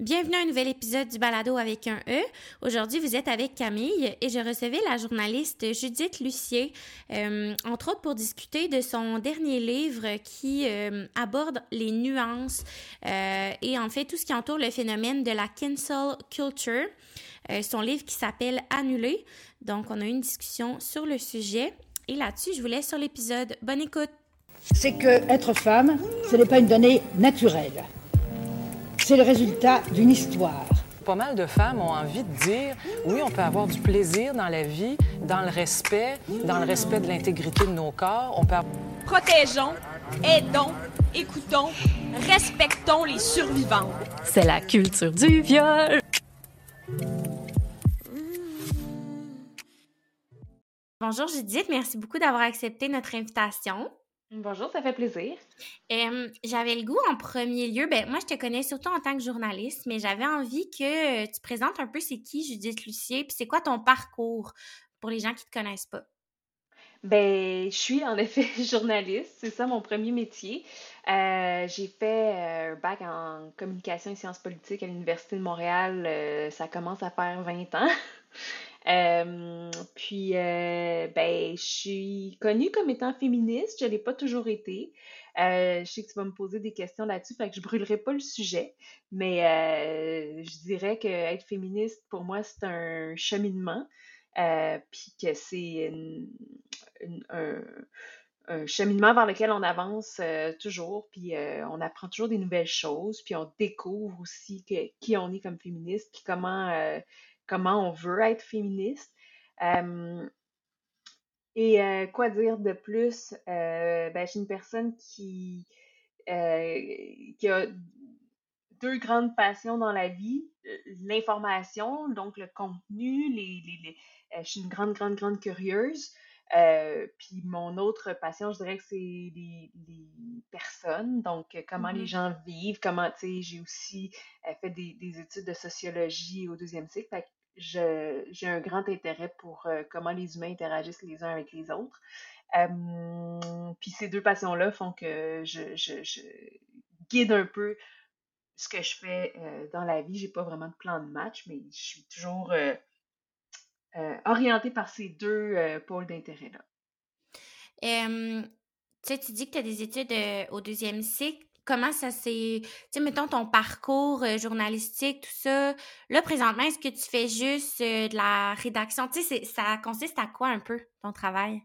Bienvenue à un nouvel épisode du Balado avec un E. Aujourd'hui, vous êtes avec Camille et je recevais la journaliste Judith Lucier, euh, entre autres pour discuter de son dernier livre qui euh, aborde les nuances euh, et en fait tout ce qui entoure le phénomène de la cancel culture. son livre qui s'appelle Annulé. Donc, on a eu une discussion sur le sujet et là-dessus, je vous laisse sur l'épisode. Bonne écoute! C'est que être femme, ce n'est pas une donnée naturelle c'est le résultat d'une histoire. Pas mal de femmes ont envie de dire oui, on peut avoir du plaisir dans la vie, dans le respect, dans le respect de l'intégrité de nos corps. On peut... Protégeons, aidons, écoutons, respectons les survivants. C'est la culture du viol. Bonjour Judith, merci beaucoup d'avoir accepté notre invitation. Bonjour, ça fait plaisir. j'avais le goût en premier lieu, ben moi je te connais surtout en tant que journaliste, mais j'avais envie que tu présentes un peu c'est qui Judith Lucier, puis c'est quoi ton parcours pour les gens qui te connaissent pas? Ben, je suis en effet journaliste, c'est ça mon premier métier. Euh, j'ai fait euh, un bac en communication et sciences politiques à l'Université de Montréal, euh, ça commence à faire 20 ans. Euh, puis, euh, ben, je suis connue comme étant féministe. Je ne l'ai pas toujours été. Euh, je sais que tu vas me poser des questions là-dessus, fait que je brûlerai pas le sujet. Mais je dirais que être féministe, pour moi, c'est un cheminement. puis que c'est un, cheminement vers lequel on avance toujours, puis on apprend toujours des nouvelles choses, puis on découvre aussi qui on est comme féministe, puis comment comment on veut être féministe. et euh, quoi dire de plus? Euh, ben, je suis une personne qui, euh, qui a deux grandes passions dans la vie, l'information, donc le contenu, les, les, je suis une grande, grande, grande curieuse. puis mon autre passion, je dirais que c'est les, personnes, donc comment les mmh gens vivent, comment, tu sais, j'ai aussi fait des, des, études de sociologie au deuxième cycle j'ai un grand intérêt pour euh, comment les humains interagissent les uns avec les autres. puis ces deux passions-là font que je, guide un peu ce que je fais euh, dans la vie. J'ai pas vraiment de plan de match, mais je suis toujours euh, orientée par ces deux pôles d'intérêt-là. tu dis que tu as des études au deuxième cycle comment ça s'est, tu sais, mettons ton parcours euh, journalistique, tout ça. Là, présentement, est-ce que tu fais juste euh, de la rédaction? Tu sais, ça consiste à quoi un peu ton travail?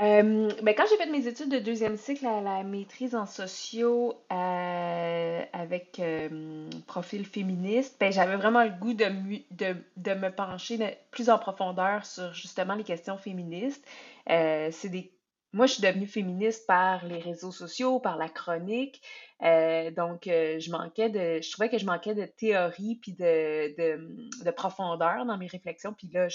Euh, ben, quand j'ai fait mes études de deuxième cycle à la maîtrise en sociaux avec profil féministe, ben, j'avais vraiment le goût de, de, de, me pencher plus en profondeur sur justement les questions féministes. c'est des moi, je suis devenue féministe par les réseaux sociaux, par la chronique. Euh, donc, euh, je manquais de, je trouvais que je manquais de théorie puis de, de, profondeur dans mes réflexions. Puis là,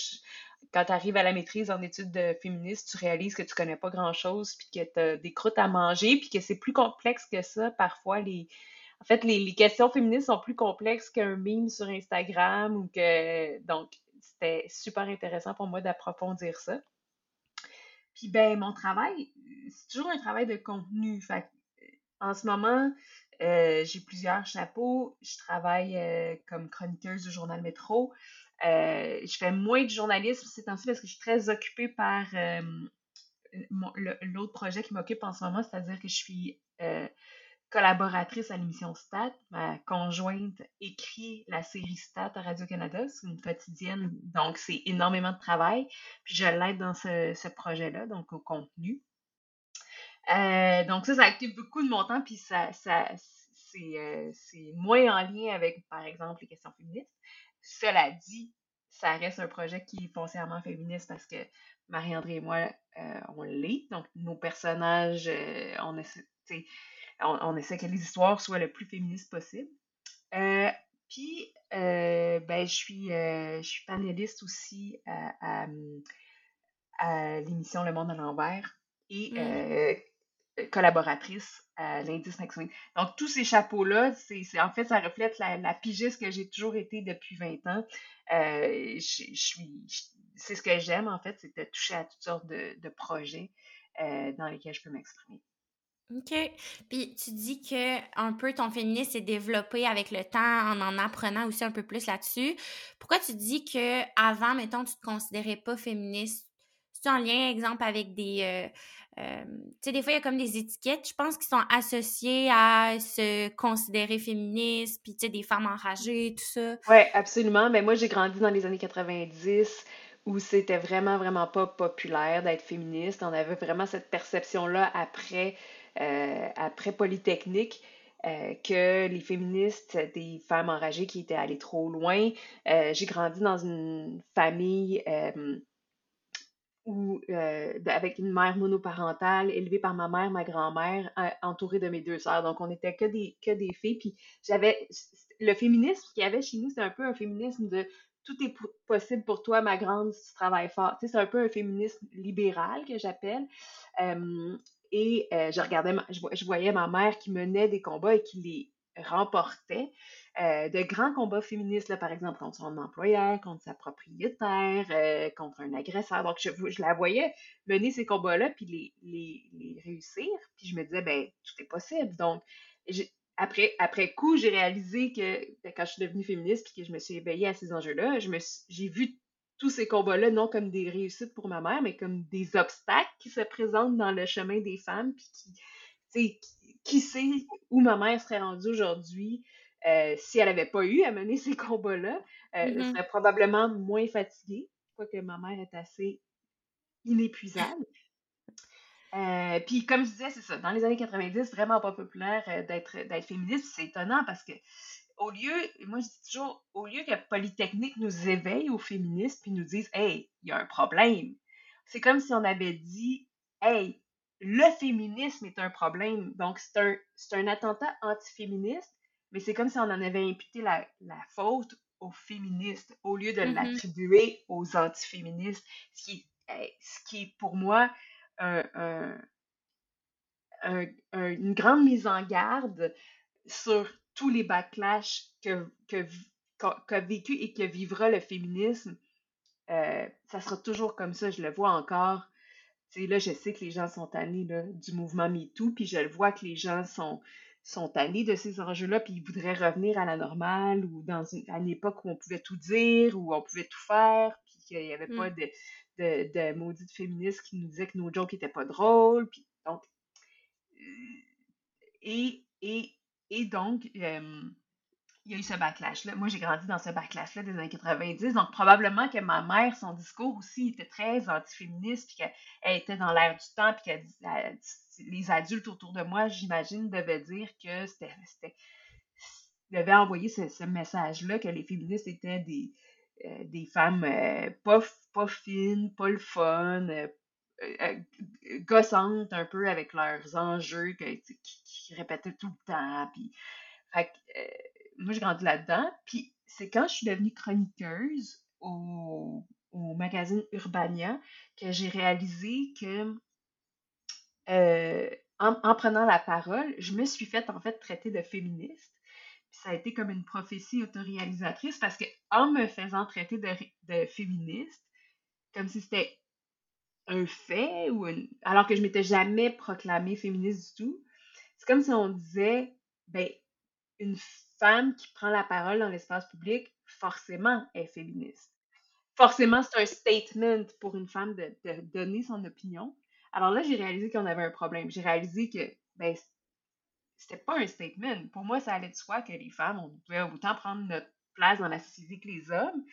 quand tu arrives à la maîtrise en études de féministe, tu réalises que tu connais pas grand-chose puis que tu as des croûtes à manger puis que c'est plus complexe que ça. Parfois, les, en fait, les, les questions féministes sont plus complexes qu'un meme sur Instagram ou que, donc, c'était super intéressant pour moi d'approfondir ça. Puis ben, mon travail, c'est toujours un travail de contenu. Fait en ce moment, euh, j'ai plusieurs chapeaux. Je travaille euh, comme chroniqueuse du journal Métro. Euh, je fais moins de journalisme ces temps-ci parce que je suis très occupée par l'autre projet qui m'occupe en ce moment, c'est-à-dire que je suis collaboratrice à l'émission Stat. Ma conjointe écrit la série Stat à Radio-Canada. C'est une quotidienne, donc c'est énormément de travail. Puis je l'aide dans ce, projet-là, donc au contenu. Euh, donc ça, ça active beaucoup de mon temps, puis ça, ça euh, c'est moins en lien avec, par exemple, les questions féministes. Cela dit, ça reste un projet qui est foncièrement féministe parce que Marie-André et moi, euh, on l'est. Donc, nos personnages, on essaie, on, essaie que les histoires soient le plus féministes possible. Euh, puis, euh, ben, je suis, euh, je suis panéliste aussi à, l'émission Le Monde à l'envers et mm. collaboratrice à l'Indice Maxime. Donc, tous ces chapeaux-là, c'est, en fait, ça reflète la, pigiste que j'ai toujours été depuis 20 ans. je, suis, c'est ce que j'aime, en fait, c'est de toucher à toutes sortes de, de projets dans lesquels je peux m'exprimer. OK. Puis tu dis que un peu ton féminisme s'est développé avec le temps en en apprenant aussi un peu plus là-dessus. Pourquoi tu dis que avant, mettons, tu te considérais pas féministe? C'est en lien, exemple, avec des. Euh, euh, tu sais, des fois, il y a comme des étiquettes, je pense, qui sont associées à se considérer féministe, puis tu sais, des femmes enragées, tout ça. Oui, absolument. Mais moi, j'ai grandi dans les années 90 où c'était vraiment, vraiment pas populaire d'être féministe. On avait vraiment cette perception-là après euh, après Polytechnique, euh, que les féministes, des femmes enragées qui étaient allées trop loin. Euh, j'ai grandi dans une famille où, avec une mère monoparentale, élevée par ma mère, ma grand-mère, entourée de mes deux sœurs. Donc, on n'était que des, que des filles. Puis, j'avais. Le féminisme qu'il y avait chez nous, c'est un peu un féminisme de tout est possible pour toi, ma grande, si tu travailles fort. C'est un peu un féminisme libéral que j'appelle. Et euh, je regardais, voyais ma mère qui menait des combats et qui les remportait. Euh, de grands combats féministes, par exemple, contre son employeur, contre sa propriétaire, euh, contre un agresseur. Donc, je, la voyais mener ces combats-là, puis les, réussir. Puis je me disais, ben, tout est possible. Donc, après, après coup, j'ai réalisé que ben, quand je suis devenue féministe, puis que je me suis éveillée à ces enjeux-là, j'ai vu tous ces combats-là, non comme des réussites pour ma mère, mais comme des obstacles qui se présentent dans le chemin des femmes, puis qui, qui, sait où ma mère serait rendue aujourd'hui euh, si elle n'avait pas eu à mener ces combats-là. Euh, Elle mm-hmm. serait probablement moins fatiguée, quoique ma mère est assez inépuisable. Euh, puis comme je disais, c'est ça, dans les années 90, vraiment pas populaire d'être féministe, c'est étonnant parce que au lieu, moi je dis toujours, au lieu que Polytechnique nous éveille aux féministes puis nous dise Hey, il y a un problème. C'est comme si on avait dit Hey, le féminisme est un problème. Donc, c'est un, un attentat antiféministe, mais c'est comme si on en avait imputé la, faute aux féministes au lieu de mm-hmm. l'attribuer aux antiféministes. Ce qui, ce qui est pour moi une grande mise en garde sur tous les backlash que, qu'a vécu et que vivra le féminisme, euh, ça sera toujours comme ça, je le vois encore. Tu sais, là, je sais que les gens sont tannés du mouvement MeToo, puis je le vois que les gens sont, sont tannés de ces enjeux-là, puis ils voudraient revenir à la normale ou dans une, à une époque où on pouvait tout dire, où on pouvait tout faire, puis qu'il n'y avait pas mm. de, de, de maudites féministes qui nous disaient que nos jokes n'étaient pas drôles. Puis, donc, euh, et, et et donc, il y a eu ce backlash-là. Moi, j'ai grandi dans ce backlash-là des années 90. Donc, probablement que ma mère, son discours aussi était très antiféministe, puis qu'elle était dans l'air du temps, puis que les adultes autour de moi, j'imagine, devaient dire que c'était. devaient envoyer ce, message-là que les féministes étaient des, euh, des femmes euh, pas, pas, fines, pas le fun, euh, gossantes un peu avec leurs enjeux qui, qui, répétaient tout le temps. Puis, euh, moi, j'ai grandi là-dedans. Puis c'est quand je suis devenue chroniqueuse au, au magazine Urbania que j'ai réalisé que euh, en, en, prenant la parole, je me suis faite en fait traiter de féministe. Ça a été comme une prophétie autoréalisatrice parce que en me faisant traiter de, de féministe, comme si c'était un fait ou alors que je m'étais jamais proclamée féministe du tout. C'est comme si on disait, ben, une femme qui prend la parole dans l'espace public, forcément est féministe. Forcément, c'est un statement pour une femme de, donner son opinion. Alors là, j'ai réalisé qu'on avait un problème. J'ai réalisé que, ben, c'était pas un statement. Pour moi, ça allait de soi que les femmes, on pouvait autant prendre notre place dans la société que les hommes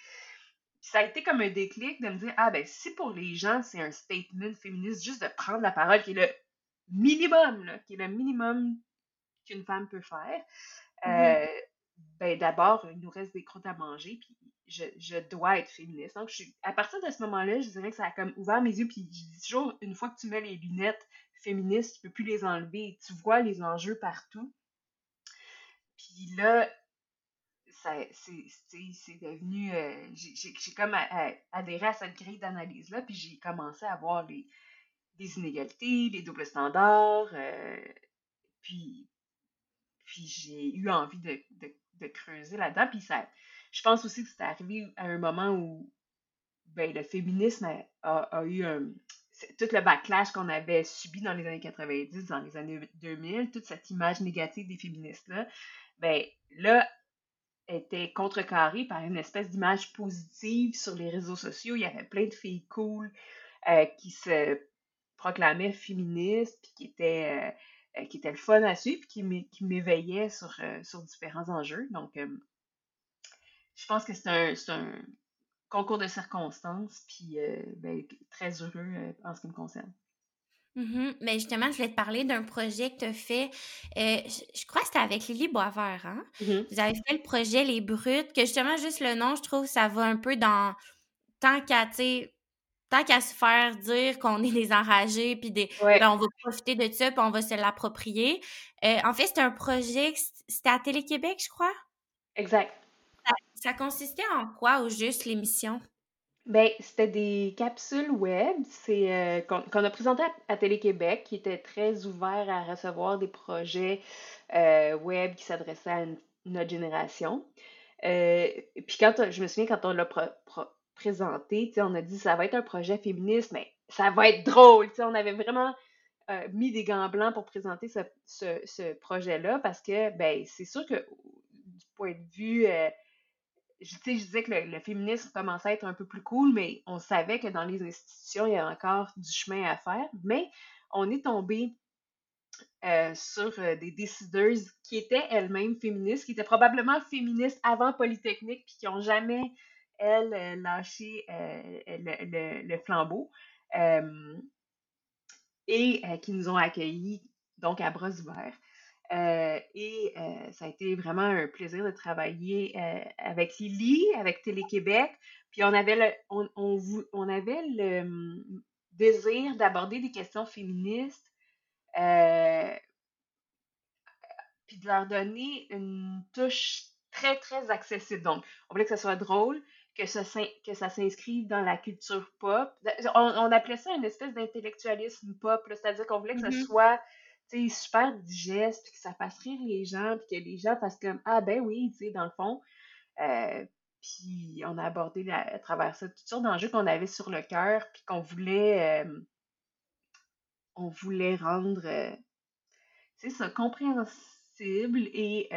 ça a été comme un déclic de me dire, ah ben si pour les gens, c'est un statement féministe juste de prendre la parole, qui est le minimum, là, qui est le minimum qu'une femme peut faire, euh, ben d'abord, il nous reste des croûtes à manger, puis je, je dois être féministe. Donc, je suis, à partir de ce moment-là, je dirais que ça a comme ouvert mes yeux, puis je dis toujours, une fois que tu mets les lunettes féministes, tu peux plus les enlever, tu vois les enjeux partout. Puis là, c'est devenu. Euh, j'ai comme adhéré à cette grille d'analyse-là, puis j'ai commencé à voir les, inégalités, les doubles standards, euh, puis, puis j'ai eu envie de, creuser là-dedans. Puis ça, je pense aussi que c'est arrivé à un moment où ben, le féminisme a, eu un. tout le backlash qu'on avait subi dans les années 90, dans les années 2000, toute cette image négative des féministes-là, ben là, était contrecarrée par une espèce d'image positive sur les réseaux sociaux. Il y avait plein de filles cool euh, qui se proclamaient féministes, puis qui étaient, euh, euh, qui étaient le fun à suivre, puis qui m'éveillaient sur, sur différents enjeux. Donc, je pense que c'est un, concours de circonstances, puis ben, très heureux en ce qui me concerne. Mm-hmm. Mais justement, je voulais te parler d'un projet que tu as fait. Euh, je, crois que c'était avec Lily Boisvert, hein? Mm-hmm. Vous avez fait le projet Les Brutes, que justement, juste le nom, je trouve, ça va un peu dans. Tant qu'à, tant qu'à se faire dire qu'on est des enragés, puis des, ben, on va profiter de ça, puis on va se l'approprier. Euh, en fait, c'était un projet, c'était à Télé-Québec, je crois? Exact. Ça, consistait en quoi, au juste, l'émission? Ben, c'était des capsules web, c'est euh, qu'on a présenté à, Télé-Québec, qui était très ouvert à recevoir des projets euh, web qui s'adressaient à notre génération. Euh, puis quand je me souviens quand on l'a présenté, on a dit ça va être un projet féministe, mais ça va être drôle. On avait vraiment mis des gants blancs pour présenter ce, ce projet-là parce que ben c'est sûr que du point de vue je, je disais que le, féminisme commençait à être un peu plus cool, mais on savait que dans les institutions, il y a encore du chemin à faire. Mais on est tombé euh, sur euh, des décideuses qui étaient elles-mêmes féministes, qui étaient probablement féministes avant Polytechnique, puis qui n'ont jamais, elles, euh, lâché le, flambeau, et qui nous ont accueillis donc à bras ouverts. Euh, et euh, ça a été vraiment un plaisir de travailler euh, avec Lily, avec Télé-Québec. Puis on avait le, on, on, avait le hum, désir d'aborder des questions féministes, puis de leur donner une touche très, très accessible. Donc, on voulait que ça soit drôle, que ça, que ça s'inscrive dans la culture pop. On, appelait ça une espèce d'intellectualisme pop, c'est-à-dire qu'on voulait que ça mm-hmm. soit super digeste, puis que ça fasse rire les gens, puis que les gens fassent comme Ah ben oui, tu sais, dans le fond. Euh, puis on a abordé à travers ça toutes sortes d'enjeux qu'on avait sur le cœur, puis qu'on voulait euh, on voulait rendre c'est euh, ça, compréhensible et,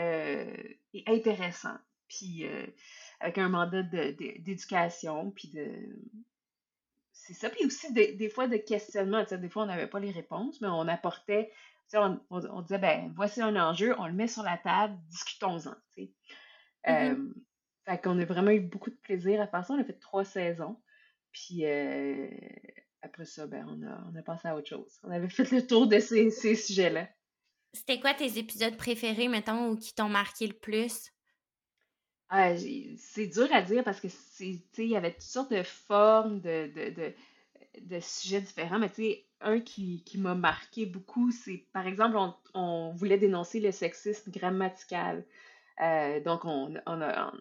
et intéressant. Puis avec un mandat d'éducation, puis de c'est ça. Puis aussi, des, fois, de questionnement. Des fois, on n'avait pas les réponses, mais on apportait on, disait, ben, voici un enjeu, on le met sur la table, discutons-en. Euh, fait qu'on a vraiment eu beaucoup de plaisir à faire ça. On a fait trois saisons. Puis euh, après ça, ben, on, a, on a passé à autre chose. On avait fait le tour de ces, ces sujets-là. C'était quoi tes épisodes préférés, mettons, ou qui t'ont marqué le plus? Ah, c'est dur à dire parce que il y avait toutes sortes de formes de, de, de, de sujets différents, mais tu sais, un qui, m'a marqué beaucoup, c'est par exemple, on, voulait dénoncer le sexisme grammatical. Euh, donc, on, a,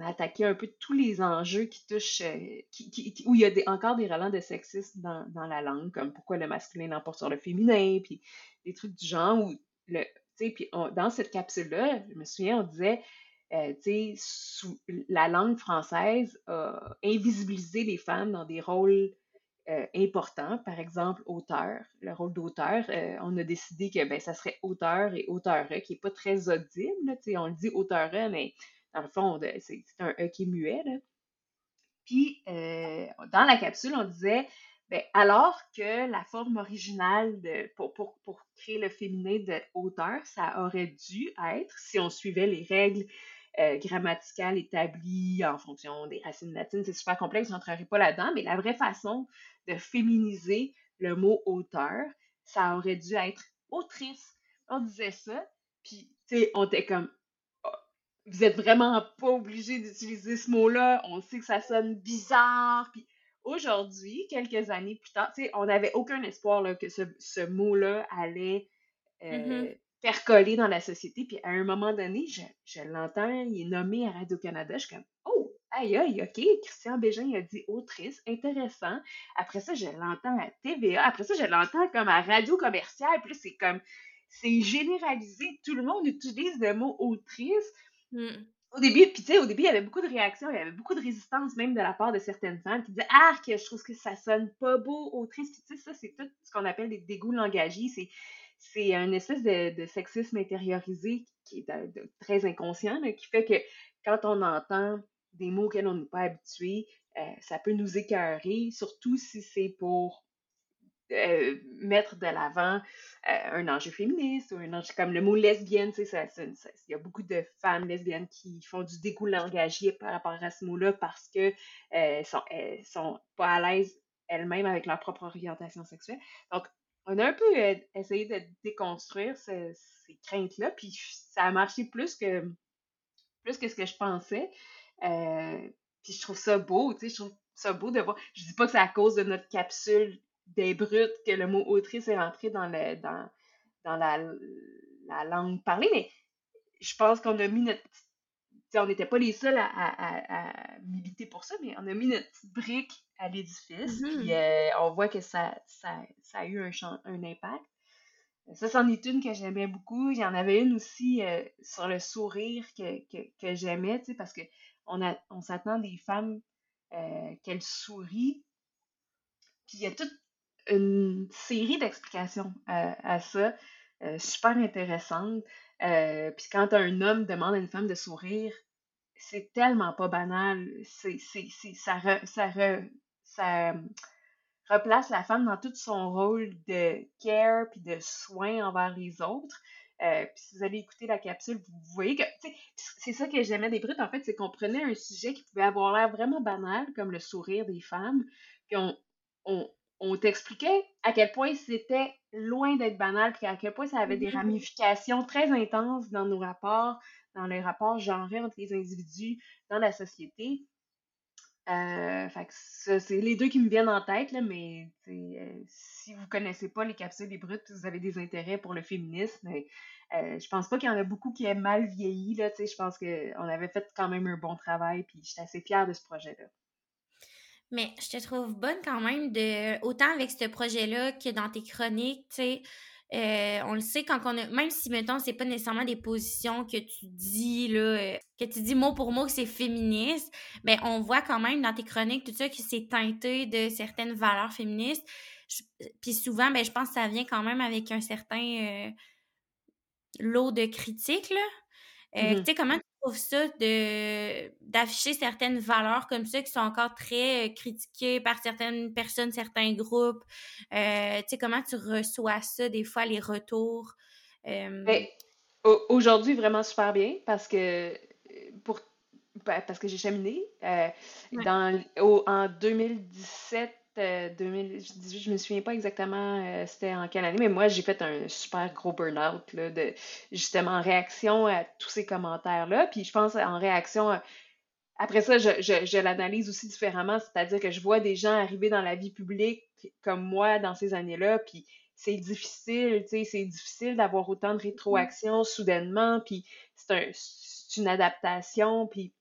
attaqué un peu tous les enjeux qui touchent, euh, qui, où il y a encore des relents de sexisme dans, la langue, comme pourquoi le masculin l'emporte sur le féminin, puis des trucs du genre. Où le, puis dans cette capsule-là, je me souviens, on disait, euh, sais, la langue française a invisibilisé les femmes dans des rôles euh, important, par exemple auteur, le rôle d'auteur, euh, on a décidé que ben, ça serait auteur et auteur qui n'est pas très audible. on le dit auteur mais dans le fond, c'est un E qui est muet. Puis, euh, dans la capsule, on disait, ben, alors que la forme originale pour, pour créer le féminin de auteur, ça aurait dû être, si on suivait les règles euh, grammaticales établies en fonction des racines latines. C'est super complexe, je n'entrerai pas là-dedans, mais la vraie façon de féminiser le mot auteur, ça aurait dû être autrice. On disait ça, puis, tu sais, on était comme, oh, vous êtes vraiment pas obligé d'utiliser ce mot-là, on sait que ça sonne bizarre, puis aujourd'hui, quelques années plus tard, tu sais, on n'avait aucun espoir là, que ce, ce mot-là allait euh, mm-hmm. Percoler dans la société, puis à un moment donné, je, je l'entends, il est nommé à Radio-Canada, je suis comme, oh, Aïe, aïe, OK, Christian Bégin a dit autrice, intéressant. Après ça, je l'entends à TVA. Après ça, je l'entends comme à radio commerciale. Puis c'est comme, c'est généralisé. Tout le monde utilise le mot autrice. Hmm. au début, puis tu sais, au début, il y avait beaucoup de réactions, il y avait beaucoup de résistance même de la part de certaines femmes qui disaient Ah, que je trouve que ça sonne pas beau, autrice. Puis tu sais, ça, c'est tout ce qu'on appelle des dégoûts langagiers. C'est, c'est un espèce de, sexisme intériorisé qui est très inconscient, qui fait que quand on entend des mots auxquels on n'est pas habitué, euh, ça peut nous écœurer, surtout si c'est pour euh, mettre de l'avant euh, un enjeu féministe ou un enjeu comme le mot lesbienne, il y a beaucoup de femmes lesbiennes qui font du dégoût langagier par rapport à ce mot-là parce qu'elles euh, sont, sont pas à l'aise elles-mêmes avec leur propre orientation sexuelle. Donc, on a un peu essayé de déconstruire ces craintes-là, puis ça a marché plus que, plus que ce que je pensais. puis je trouve ça beau, tu sais, je trouve ça beau de voir. Je dis pas que c'est à cause de notre capsule des brutes que le mot autrice est rentré dans, le, dans, dans la, la langue parlée, mais je pense qu'on a mis notre on n'était pas les seuls à, à, à, militer pour ça, mais on a mis notre petite brique à l'édifice, mm-hmm. puis euh, on voit que ça, ça, ça a eu un, un impact. Ça, c'en est une que j'aimais beaucoup. Il y en avait une aussi euh, sur le sourire que, que, que j'aimais, parce qu'on on, on s'attend des femmes euh, qu'elles sourient. Puis il y a toute une série d'explications à, ça, euh, super intéressantes. Euh, puis quand un homme demande à une femme de sourire, c'est tellement pas banal. C'est, ça, ça, ça replace la femme dans tout son rôle de care puis de soin envers les autres. Euh, puis si vous allez écouter la capsule, vous voyez que c'est ça que j'aimais des brutes, en fait, c'est qu'on prenait un sujet qui pouvait avoir l'air vraiment banal, comme le sourire des femmes, puis on, on t'expliquait à quel point c'était loin d'être banal, puis à quel point ça avait des mm-hmm. ramifications très intenses dans nos rapports, dans les rapports genrés entre les individus, dans la société. Euh, fait que c'est les deux qui me viennent en tête, là, mais euh, si vous connaissez pas les capsules des brutes, vous avez des intérêts pour le féminisme, euh, je pense pas qu'il y en a beaucoup qui aient mal vieilli, là, je pense qu'on avait fait quand même un bon travail, puis j'étais assez fière de ce projet-là. Mais je te trouve bonne quand même de autant avec ce projet-là que dans tes chroniques, tu sais. Euh, on le sait quand on a même si mettons c'est pas nécessairement des positions que tu dis là euh, que tu dis mot pour mot que c'est féministe mais on voit quand même dans tes chroniques tout ça que c'est teinté de certaines valeurs féministes puis souvent ben je pense que ça vient quand même avec un certain euh, lot de critiques là mm-hmm. tu sais comment trouves ça de d'afficher certaines valeurs comme ça qui sont encore très euh, critiquées par certaines personnes, certains groupes? Euh, tu sais, comment tu reçois ça, des fois, les retours? Euh... Ben, aujourd'hui, vraiment super bien parce que pour ben, parce que j'ai cheminé. Euh, dans, en 2017, 2018, je me souviens pas exactement euh, c'était en quelle année, mais moi j'ai fait un super gros burn-out de justement en réaction à tous ces commentaires-là. Puis je pense en réaction après ça, je, je, l'analyse aussi différemment, c'est-à-dire que je vois des gens arriver dans la vie publique comme moi dans ces années-là, puis c'est difficile, tu sais, c'est difficile d'avoir autant de mm-hmm. rétroaction soudainement, puis c'est un, une adaptation, puis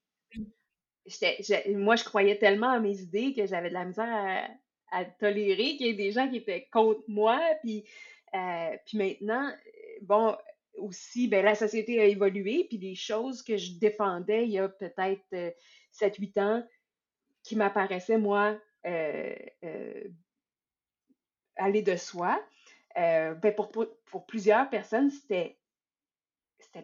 moi, je croyais tellement à mes idées que j'avais de la misère à, tolérer qu'il y ait des gens qui étaient contre moi. Puis, euh, puis maintenant, bon, aussi, ben, la société a évolué, puis des choses que je défendais il y a peut-être 7-8 euh, ans qui m'apparaissaient, moi, euh, aller de soi. ben pour, pour, plusieurs personnes, c'était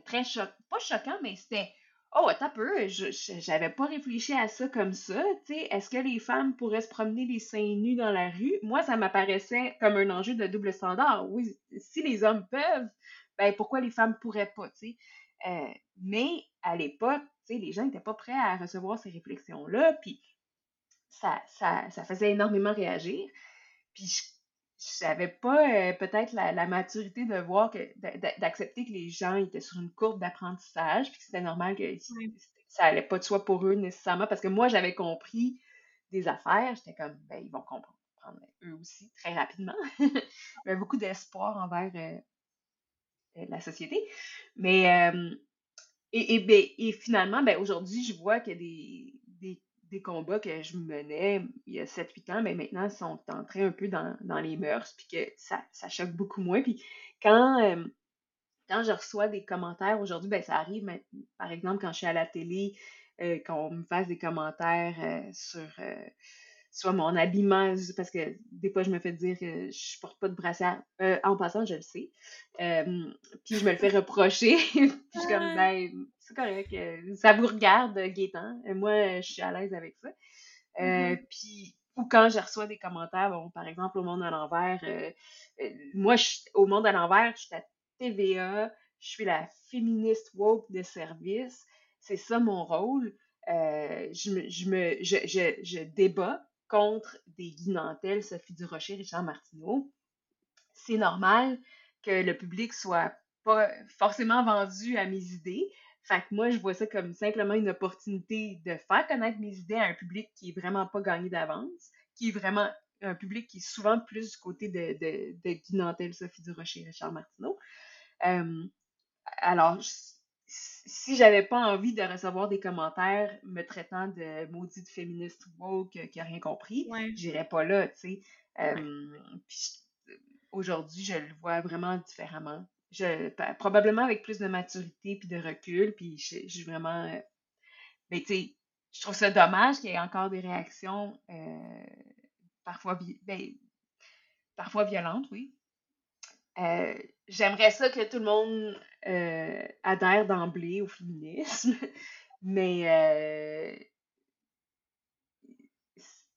très choquant, pas choquant, mais c'était Oh, attends j'avais pas réfléchi à ça comme ça. Est-ce que les femmes pourraient se promener les seins nus dans la rue? Moi, ça m'apparaissait comme un enjeu de double standard. Oui, si les hommes peuvent, ben pourquoi les femmes pourraient pas? Euh, mais à l'époque, les gens n'étaient pas prêts à recevoir ces réflexions-là, puis ça, ça, ça faisait énormément réagir. J'avais pas euh, peut-être la, maturité de voir que d'accepter que les gens étaient sur une courbe d'apprentissage puis que c'était normal que ça allait pas de soi pour eux nécessairement parce que moi j'avais compris des affaires j'étais comme ben ils vont comprendre eux aussi très rapidement. J'avais beaucoup d'espoir envers euh, euh, la société. Mais et, et, ben, et, finalement ben aujourd'hui je vois que des, des combats que je menais il y a 7-8 ans, mais maintenant sont entrés un peu dans, les mœurs, puis que ça, choque beaucoup moins. Puis quand, euh, quand je reçois des commentaires aujourd'hui, ben ça arrive, par exemple, quand je suis à la télé, euh, qu'on me fasse des commentaires euh, sur soit mon habillement, parce que des fois, je me fais dire que je porte pas de brassière. en passant, je le sais. puis je me le fais reprocher. puis je suis comme, ben, c'est correct. ça vous regarde, Gaétan. moi, je suis à l'aise avec ça. Mm-hmm. Puis, ou quand je reçois des commentaires, bon, par exemple, au monde à l'envers, moi, je, au monde à l'envers, je suis à TVA, je suis la féministe woke de service c'est ça mon rôle. Euh, je, me, je, me, je, je, je, débat contre des Guy Nantel, Sophie Durocher, Richard Martineau. C'est normal que le public soit pas forcément vendu à mes idées. Fait que moi, je vois ça comme simplement une opportunité de faire connaître mes idées à un public qui est vraiment pas gagné d'avance, qui est vraiment un public qui est souvent plus du côté de, de, de Guy Nantel, Sophie Durocher, Richard Martineau. Euh, alors, si j'avais pas envie de recevoir des commentaires me traitant de maudite féministe woke qui a rien compris, j'irais pas là, tu sais. aujourd'hui, je le vois vraiment différemment. Je, probablement avec plus de maturité puis de recul, puis je, suis vraiment... Euh, mais tu sais, je trouve ça dommage qu'il y ait encore des réactions euh, parfois, ben, parfois violentes, oui. Euh, j'aimerais ça que tout le monde euh, adhère d'emblée au féminisme, mais euh,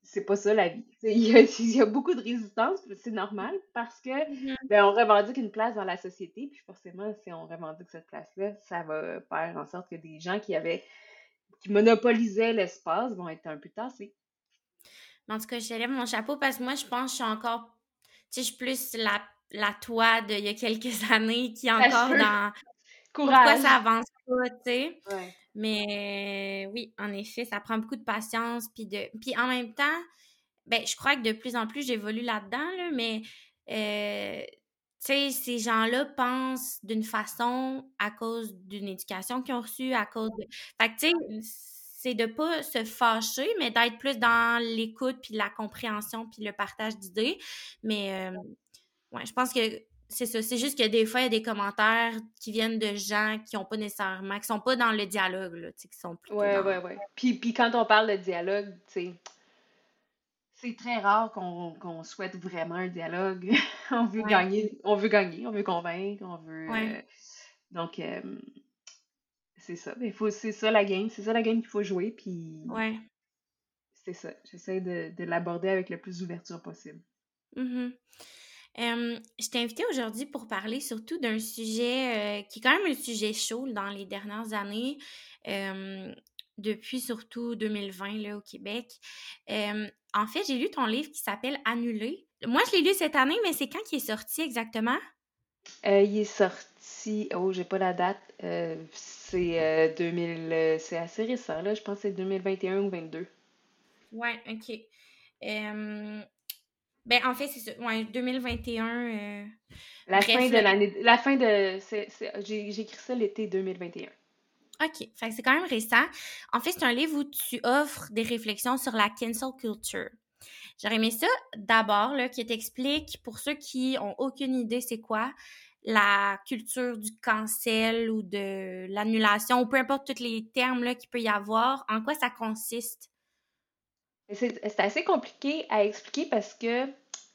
c'est pas ça la vie. Il y, a, beaucoup de résistance, c'est normal parce que mm-hmm. ben, on revendique une place dans la société, puis forcément, si on revendique cette place-là, ça va faire en sorte que des gens qui avaient qui monopolisaient l'espace vont être un peu tassés. En tout cas, je lève mon chapeau parce que moi, je pense que je suis encore, tu sais, je suis plus la la toi d'il y a quelques années qui est encore dans pourquoi ça avance pas, tu sais. Mais oui, en effet, ça prend beaucoup de patience puis de puis en même temps, ben je crois que de plus en plus j'évolue là-dedans là, mais euh, tu sais, ces gens-là pensent d'une façon à cause d'une éducation qu'ils ont reçue, à cause de... Fait que, tu sais, c'est de pas se fâcher, mais d'être plus dans l'écoute, puis la compréhension, puis le partage d'idées. Mais, euh, ouais, je pense que c'est ça. C'est juste que des fois, il y a des commentaires qui viennent de gens qui ont pas nécessairement, qui sont pas dans le dialogue, là, qui sont plutôt. Ouais, ouais, ouais. Puis, puis quand on parle de dialogue, tu c'est très rare qu'on souhaite vraiment un dialogue. on veut gagner, on veut gagner, on veut convaincre, on veut. Euh, donc, euh, c'est ça. C'est ça la game, c'est ça la game qu'il faut jouer. Puis. Ouais. C'est ça. J'essaie de, de l'aborder avec le plus d'ouverture possible. Mm je t'ai invitée aujourd'hui pour parler surtout d'un sujet euh, qui est quand même un sujet chaud dans les dernières années, depuis surtout 2020 là, au Québec. en fait, j'ai lu ton livre qui s'appelle Annulé. Moi, je l'ai lu cette année, mais c'est quand qu'il est sorti exactement? Euh, il est sorti, oh, j'ai pas la date, euh, c'est 2000, c'est assez récent, là, je pense que c'est 2021 ou 2022. Ouais, ok. Ben, en fait, c'est ça. Ouais, 2021. Euh, la, fin de l'année. La fin de. J'ai écrit ça l'été 2021. OK. Fait c'est quand même récent. En fait, c'est un livre où tu offres des réflexions sur la cancel culture. J'aurais aimé ça d'abord, là, qui t'explique, pour ceux qui ont aucune idée c'est quoi, la culture du cancel ou de l'annulation, ou peu importe tous les termes qu'il peut y avoir, en quoi ça consiste? C'est assez compliqué à expliquer parce que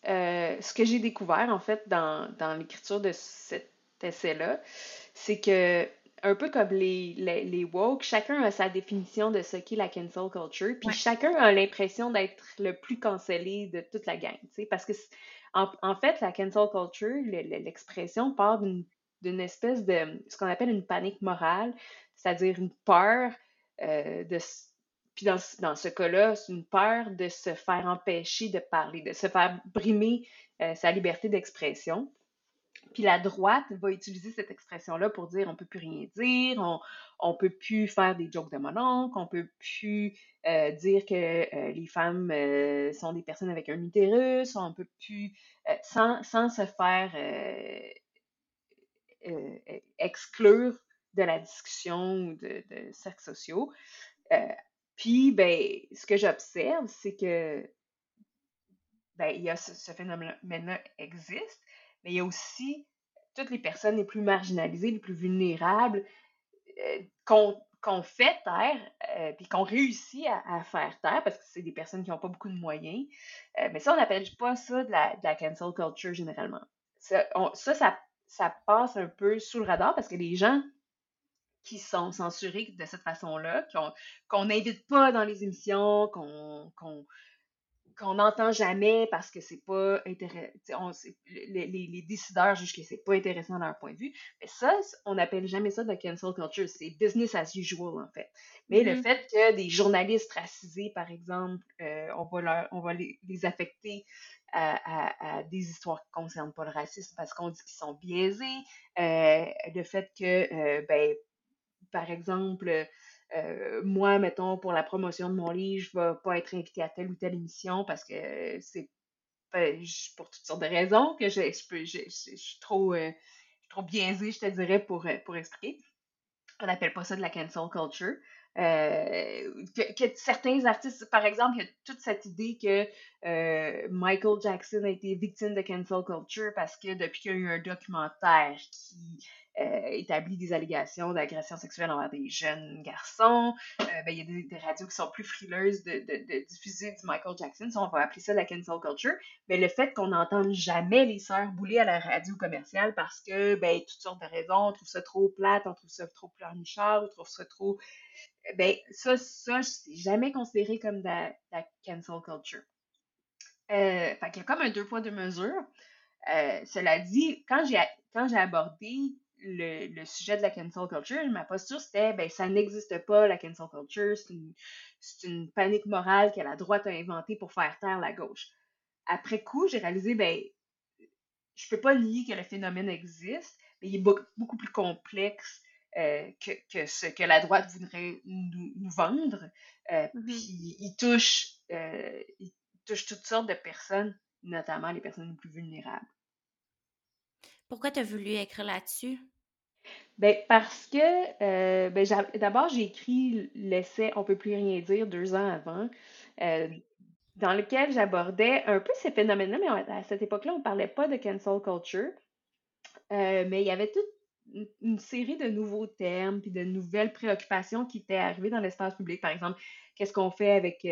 euh, ce que j'ai découvert, en fait, dans, l'écriture de cet essai-là, c'est que, un peu comme les, les, woke, chacun a sa définition de ce qu'est la cancel culture, puis chacun a l'impression d'être le plus cancellé de toute la gang, tu sais, parce que, en, fait, la cancel culture, l'expression part d'une espèce de, ce qu'on appelle une panique morale, c'est-à-dire une peur euh, de puis dans, dans ce cas-là, c'est une peur de se faire empêcher de parler, de se faire brimer euh, sa liberté d'expression. Puis la droite va utiliser cette expression-là pour dire on peut plus rien dire, on, on peut plus faire des jokes de mon oncle, on peut plus euh, dire que euh, les femmes sont des personnes avec un utérus, on peut plus sans, sans se faire exclure de la discussion de, de cercles sociaux. Puis, ben, ce que j'observe, c'est que, ben, il y a ce, phénomène-là existe, mais il y a aussi toutes les personnes les plus marginalisées, les plus vulnérables, euh, qu'on fait taire, euh, puis qu'on réussit à, faire taire, parce que c'est des personnes qui n'ont pas beaucoup de moyens. Euh, mais ça, on n'appelle pas ça de la, cancel culture généralement. Ça, ça, ça, passe un peu sous le radar parce que les gens qui sont censurés de cette façon-là, qu'on n'invite pas dans les émissions, qu'on qu'on n'entend jamais parce que c'est pas intéressant. Les, les, décideurs jugent que c'est pas intéressant dans leur point de vue. Mais ça, on n'appelle jamais ça de cancel culture. C'est business as usual, en fait. Mais le mm-hmm. fait que des journalistes racisés, par exemple, euh, on va, leur, on va les, affecter à, des histoires qui ne concernent pas le racisme parce qu'on dit qu'ils sont biaisés. Euh, le fait que, euh, ben, par exemple, euh, moi, mettons, pour la promotion de mon livre, je ne vais pas être invitée à telle ou telle émission parce que c'est pour toutes sortes de raisons que je, je, suis trop, euh, biaisée, je te dirais, pour, euh, pour expliquer. On n'appelle pas ça de la cancel culture. que, certains artistes, par exemple, il y a toute cette idée que Michael Jackson a été victime de cancel culture parce que depuis qu'il y a eu un documentaire qui euh, établit des allégations d'agression sexuelle envers des jeunes garçons. Euh, ben, il y a des, radios qui sont plus frileuses de, diffuser du Michael Jackson. on va appeler ça la cancel culture. Mais le fait qu'on n'entende jamais les sœurs bouler à la radio commerciale parce que, ben, toutes sortes de raisons, on trouve ça trop plate, on trouve ça trop pleurnichard, on trouve ça trop. Ben, ça, ça, c'est jamais considéré comme de la, cancel culture. Euh, fait qu'il y a comme un deux poids, deux mesures. Euh, cela dit, quand j'ai abordé le, sujet de la cancel culture, ma posture c'était ben ça n'existe pas la cancel culture, c'est une, panique morale que la droite a inventée pour faire taire la gauche. Après coup, j'ai réalisé ben je peux pas nier que le phénomène existe, mais il est beaucoup, plus complexe euh, que, ce que la droite voudrait nous, vendre. Euh, mm-hmm. Puis il touche, euh, il touche toutes sortes de personnes, notamment les personnes les plus vulnérables. Pourquoi tu as voulu écrire là-dessus? Ben, parce que euh, ben, d'abord, j'ai écrit l'essai On peut plus rien dire deux ans avant, euh, dans lequel j'abordais un peu ces phénomènes-là, mais à cette époque-là, on ne parlait pas de cancel culture. Euh, mais il y avait toute une, série de nouveaux termes puis de nouvelles préoccupations qui étaient arrivées dans l'espace public. Par exemple, qu'est-ce qu'on fait avec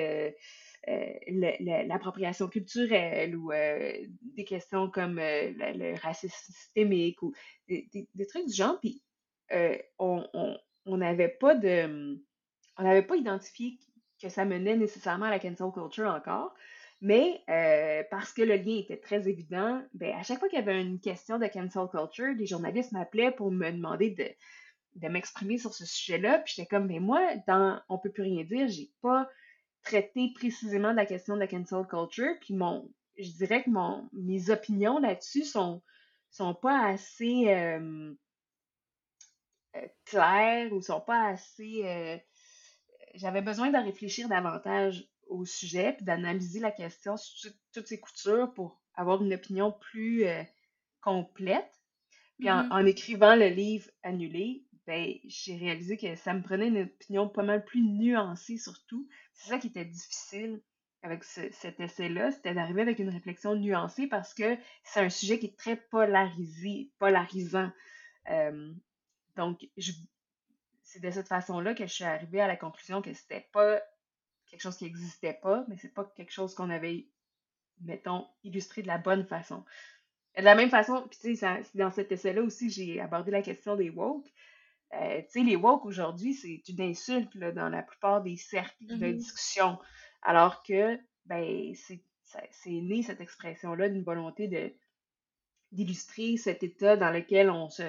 l'appropriation culturelle ou des questions comme le, racisme systémique ou des, trucs du genre. Puis on n'avait pas de. On n'avait pas identifié que ça menait nécessairement à la cancel culture encore. Mais parce que le lien était très évident, ben, à chaque fois qu'il y avait une question de cancel culture, les journalistes m'appelaient pour me demander de, m'exprimer sur ce sujet-là. Puis j'étais comme, mais moi, dans On peut plus rien dire, j'ai pas traiter précisément de la question de la cancel culture. Puis mon, je dirais que mes opinions là-dessus sont, sont pas assez euh, euh, claires ou sont pas assez. Euh, j'avais besoin de réfléchir davantage au sujet puis d'analyser la question sur toutes ses coutures pour avoir une opinion plus complète. Puis en, mm-hmm. écrivant le livre annulé, ben, j'ai réalisé que ça me prenait une opinion pas mal plus nuancée surtout. C'est ça qui était difficile avec cet essai-là, c'était d'arriver avec une réflexion nuancée parce que c'est un sujet qui est très polarisé, polarisant. Euh, donc, c'est de cette façon-là que je suis arrivée à la conclusion que c'était pas quelque chose qui n'existait pas, mais c'est pas quelque chose qu'on avait, mettons, illustré de la bonne façon. De la même façon, puis tu sais, dans cet essai-là aussi, j'ai abordé la question des woke. Euh, tu sais, les woke aujourd'hui, c'est une insulte dans la plupart des cercles de mm-hmm. discussion. Alors que, ben, c'est né cette expression-là d'une volonté de d'illustrer cet état dans lequel on se,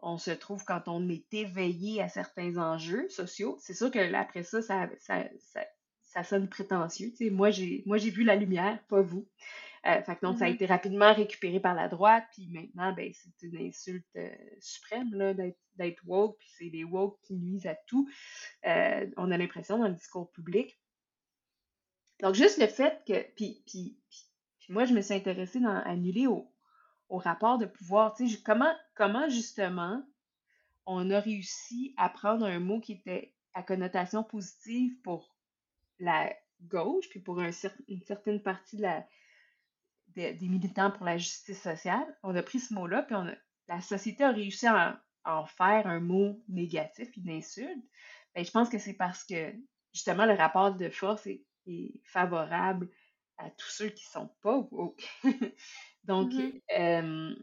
on se trouve quand on est éveillé à certains enjeux sociaux. C'est sûr que après ça, ça, ça, ça, sonne prétentieux. Moi, j'ai vu la lumière, pas vous. Euh, fait donc, ça a mm-hmm. été rapidement récupéré par la droite, puis maintenant, ben, c'est une insulte euh, suprême d'être woke, puis c'est les woke qui nuisent à tout. Euh, on a l'impression dans le discours public. Donc, juste le fait que. Puis, puis, moi, je me suis intéressée dans annuler au, au rapport de pouvoir. Tu sais, comment, justement on a réussi à prendre un mot qui était à connotation positive pour la gauche, puis pour une certaine partie des, militants pour la justice sociale, on a pris ce mot-là, puis la société a réussi à, en faire un mot négatif, une insulte, ben, je pense que c'est parce que justement le rapport de force est, favorable à tous ceux qui sont pas. Donc, mm-hmm.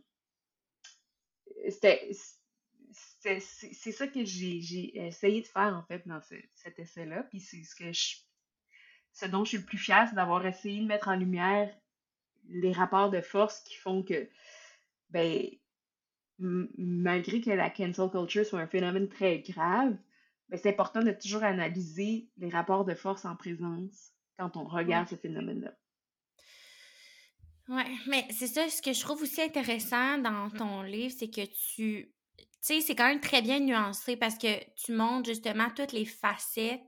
c'est ça que j'ai essayé de faire en fait dans cet essai-là. Puis c'est ce que je, ce dont je suis le plus fière, c'est d'avoir essayé de mettre en lumière les rapports de force qui font que, ben, malgré que la cancel culture soit un phénomène très grave, ben, c'est important de toujours analyser les rapports de force en présence quand on regarde ce phénomène-là. Oui, mais c'est ça, ce que je trouve aussi intéressant dans ton livre, c'est que tu. Tu sais, c'est quand même très bien nuancé parce que tu montres justement toutes les facettes.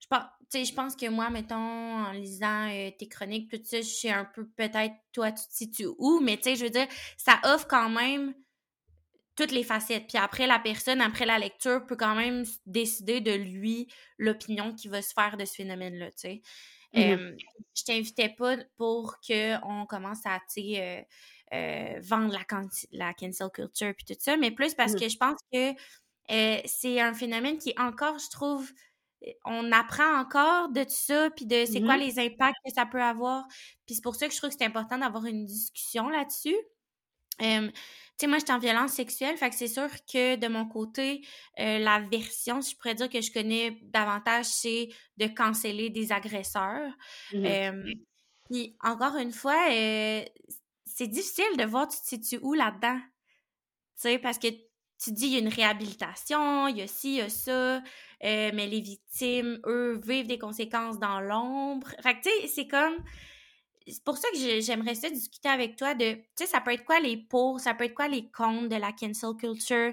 Je pense, je pense que moi, mettons, en lisant euh, tes chroniques, tout ça, je sais un peu peut-être toi, tu te situes où, mais tu sais, je veux dire, ça offre quand même toutes les facettes. Puis après, la personne, après la lecture, peut quand même décider de lui l'opinion qui va se faire de ce phénomène-là, tu sais. Mm-hmm. je t'invitais pas pour qu'on commence à, euh, euh, vendre la, la cancel culture puis tout ça, mais plus parce mm-hmm. que je pense que euh, c'est un phénomène qui encore, je trouve, on apprend encore de tout ça, puis de c'est quoi mm-hmm. les impacts que ça peut avoir. Puis c'est pour ça que je trouve que c'est important d'avoir une discussion là-dessus. Sais, moi, j'étais en violence sexuelle, fait que c'est sûr que de mon côté, euh, la version, si je pourrais dire que je connais davantage, c'est de canceller des agresseurs. Mmh puis, encore une fois, euh, c'est difficile de voir tu te situes où là-dedans. Tu sais, parce que tu dis, il y a une réhabilitation, il y a ci, il y a ça, euh, mais les victimes, eux, vivent des conséquences dans l'ombre. Fait que, tu sais, c'est comme c'est pour ça que j'aimerais ça discuter avec toi de, tu sais, ça peut être quoi les pour, ça peut être quoi les contre de la cancel culture?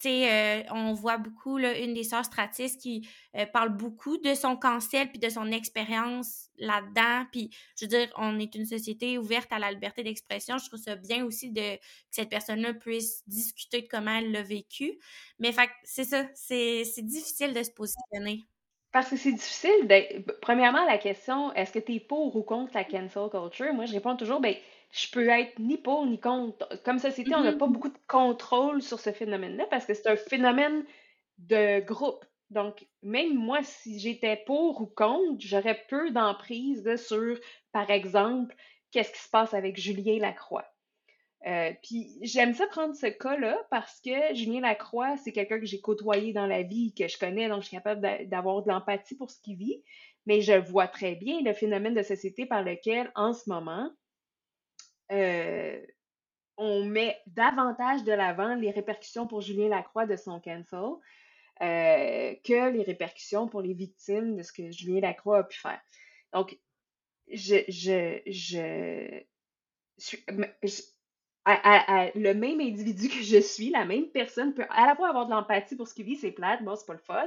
tu sais, euh, on voit beaucoup, là, une des sœurs Stratis qui euh, parle beaucoup de son cancel puis de son expérience là-dedans. Puis, je veux dire, on est une société ouverte à la liberté d'expression. Je trouve ça bien aussi de, que cette personne-là puisse discuter de comment elle l'a vécu. Mais, fait c'est ça, c'est difficile de se positionner. Parce que c'est difficile. Premièrement, la question, est-ce que tu es pour ou contre la cancel culture? Moi, je réponds toujours, ben, je peux être ni pour ni contre. Comme société, on n'a mm-hmm. pas beaucoup de contrôle sur ce phénomène-là parce que c'est un phénomène de groupe. Donc, même moi, si j'étais pour ou contre, j'aurais peu d'emprise sur, par exemple, qu'est-ce qui se passe avec Julien Lacroix. Euh, puis j'aime ça prendre ce cas-là parce que Julien Lacroix, c'est quelqu'un que j'ai côtoyé dans la vie, que je connais, donc je suis capable d'avoir de l'empathie pour ce qu'il vit. Mais je vois très bien le phénomène de société par lequel, en ce moment, euh, on met davantage de l'avant les répercussions pour Julien Lacroix de son cancel euh, que les répercussions pour les victimes de ce que Julien Lacroix a pu faire. Donc, je, je, je, je le même individu que je suis, la même personne peut à la fois avoir de l'empathie pour ce qu'il vit, c'est plate, bon, c'est pas le fun,